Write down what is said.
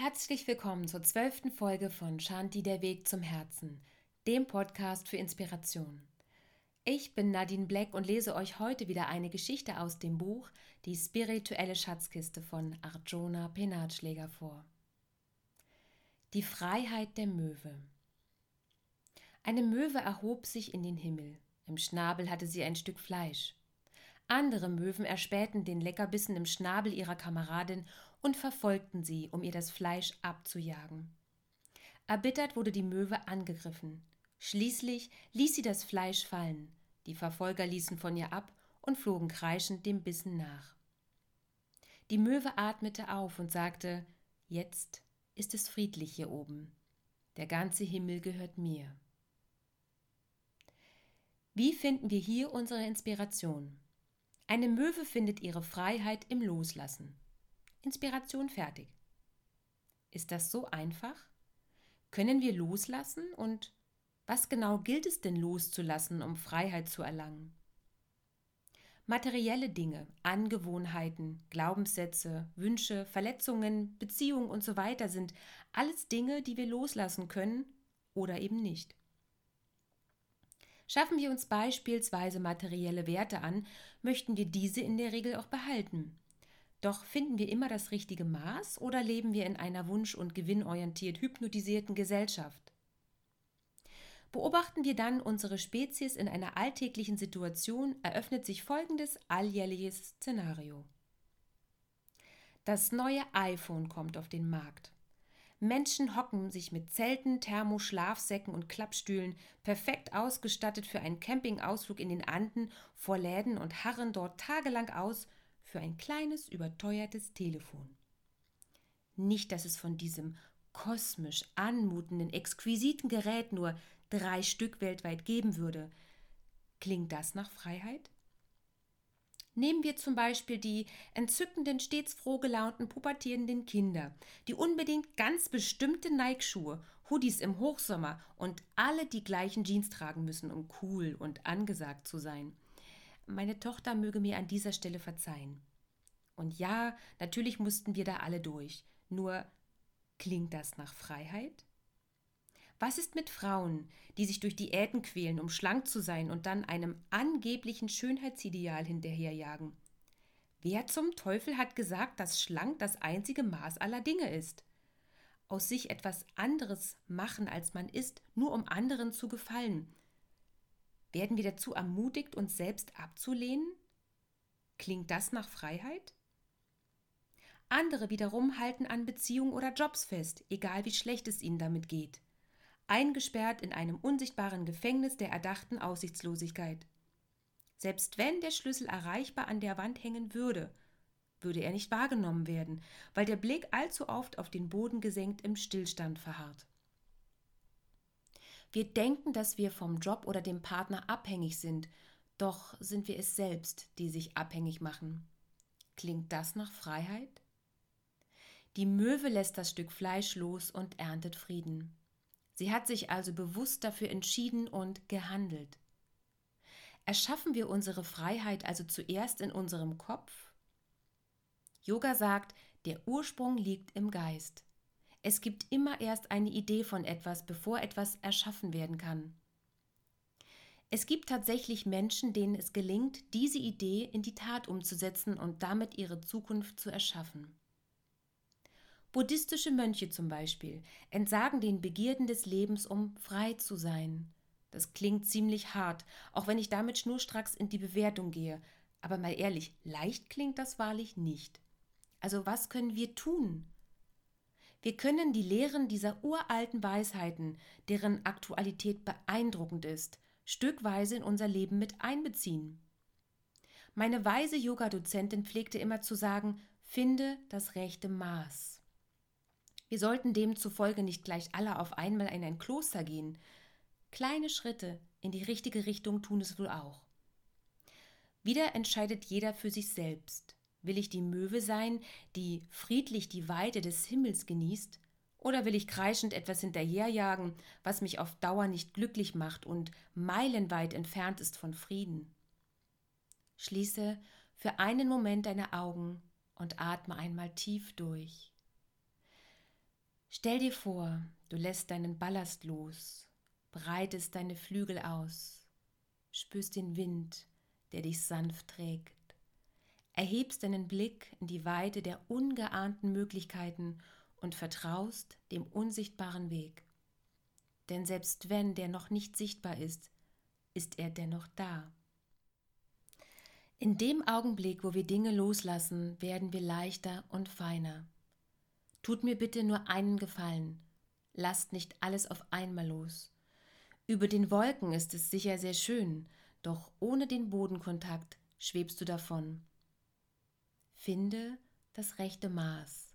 Herzlich willkommen zur zwölften Folge von Shanti der Weg zum Herzen, dem Podcast für Inspiration. Ich bin Nadine Black und lese euch heute wieder eine Geschichte aus dem Buch Die spirituelle Schatzkiste von Arjuna Penatschläger vor. Die Freiheit der Möwe. Eine Möwe erhob sich in den Himmel. Im Schnabel hatte sie ein Stück Fleisch. Andere Möwen erspähten den Leckerbissen im Schnabel ihrer Kameradin und verfolgten sie, um ihr das Fleisch abzujagen. Erbittert wurde die Möwe angegriffen. Schließlich ließ sie das Fleisch fallen. Die Verfolger ließen von ihr ab und flogen kreischend dem Bissen nach. Die Möwe atmete auf und sagte Jetzt ist es friedlich hier oben. Der ganze Himmel gehört mir. Wie finden wir hier unsere Inspiration? Eine Möwe findet ihre Freiheit im Loslassen. Inspiration fertig. Ist das so einfach? Können wir loslassen und was genau gilt es denn loszulassen, um Freiheit zu erlangen? Materielle Dinge, Angewohnheiten, Glaubenssätze, Wünsche, Verletzungen, Beziehungen und so weiter sind alles Dinge, die wir loslassen können oder eben nicht. Schaffen wir uns beispielsweise materielle Werte an, möchten wir diese in der Regel auch behalten. Doch finden wir immer das richtige Maß oder leben wir in einer wunsch- und gewinnorientiert hypnotisierten Gesellschaft? Beobachten wir dann unsere Spezies in einer alltäglichen Situation, eröffnet sich folgendes alljährliches Szenario. Das neue iPhone kommt auf den Markt. Menschen hocken sich mit Zelten, Thermoschlafsäcken und Klappstühlen perfekt ausgestattet für einen Campingausflug in den Anden vor Läden und harren dort tagelang aus für ein kleines, überteuertes Telefon. Nicht, dass es von diesem kosmisch anmutenden, exquisiten Gerät nur drei Stück weltweit geben würde. Klingt das nach Freiheit? Nehmen wir zum Beispiel die entzückenden, stets froh gelaunten, pubertierenden Kinder, die unbedingt ganz bestimmte Nike-Schuhe, Hoodies im Hochsommer und alle die gleichen Jeans tragen müssen, um cool und angesagt zu sein. Meine Tochter möge mir an dieser Stelle verzeihen. Und ja, natürlich mussten wir da alle durch. Nur klingt das nach Freiheit? Was ist mit Frauen, die sich durch Diäten quälen, um schlank zu sein und dann einem angeblichen Schönheitsideal hinterherjagen? Wer zum Teufel hat gesagt, dass schlank das einzige Maß aller Dinge ist? Aus sich etwas anderes machen, als man ist, nur um anderen zu gefallen. Werden wir dazu ermutigt, uns selbst abzulehnen? Klingt das nach Freiheit? Andere wiederum halten an Beziehungen oder Jobs fest, egal wie schlecht es ihnen damit geht eingesperrt in einem unsichtbaren Gefängnis der erdachten Aussichtslosigkeit. Selbst wenn der Schlüssel erreichbar an der Wand hängen würde, würde er nicht wahrgenommen werden, weil der Blick allzu oft auf den Boden gesenkt im Stillstand verharrt. Wir denken, dass wir vom Job oder dem Partner abhängig sind, doch sind wir es selbst, die sich abhängig machen. Klingt das nach Freiheit? Die Möwe lässt das Stück Fleisch los und erntet Frieden. Sie hat sich also bewusst dafür entschieden und gehandelt. Erschaffen wir unsere Freiheit also zuerst in unserem Kopf? Yoga sagt, der Ursprung liegt im Geist. Es gibt immer erst eine Idee von etwas, bevor etwas erschaffen werden kann. Es gibt tatsächlich Menschen, denen es gelingt, diese Idee in die Tat umzusetzen und damit ihre Zukunft zu erschaffen. Buddhistische Mönche zum Beispiel entsagen den Begierden des Lebens, um frei zu sein. Das klingt ziemlich hart, auch wenn ich damit schnurstracks in die Bewertung gehe. Aber mal ehrlich, leicht klingt das wahrlich nicht. Also was können wir tun? Wir können die Lehren dieser uralten Weisheiten, deren Aktualität beeindruckend ist, stückweise in unser Leben mit einbeziehen. Meine weise Yoga-Dozentin pflegte immer zu sagen, finde das rechte Maß. Wir sollten demzufolge nicht gleich alle auf einmal in ein Kloster gehen. Kleine Schritte in die richtige Richtung tun es wohl auch. Wieder entscheidet jeder für sich selbst. Will ich die Möwe sein, die friedlich die Weide des Himmels genießt, oder will ich kreischend etwas hinterherjagen, was mich auf Dauer nicht glücklich macht und meilenweit entfernt ist von Frieden? Schließe für einen Moment deine Augen und atme einmal tief durch. Stell dir vor, du lässt deinen Ballast los, breitest deine Flügel aus, spürst den Wind, der dich sanft trägt, erhebst deinen Blick in die Weite der ungeahnten Möglichkeiten und vertraust dem unsichtbaren Weg. Denn selbst wenn der noch nicht sichtbar ist, ist er dennoch da. In dem Augenblick, wo wir Dinge loslassen, werden wir leichter und feiner. Tut mir bitte nur einen Gefallen. Lasst nicht alles auf einmal los. Über den Wolken ist es sicher sehr schön, doch ohne den Bodenkontakt schwebst du davon. Finde das rechte Maß.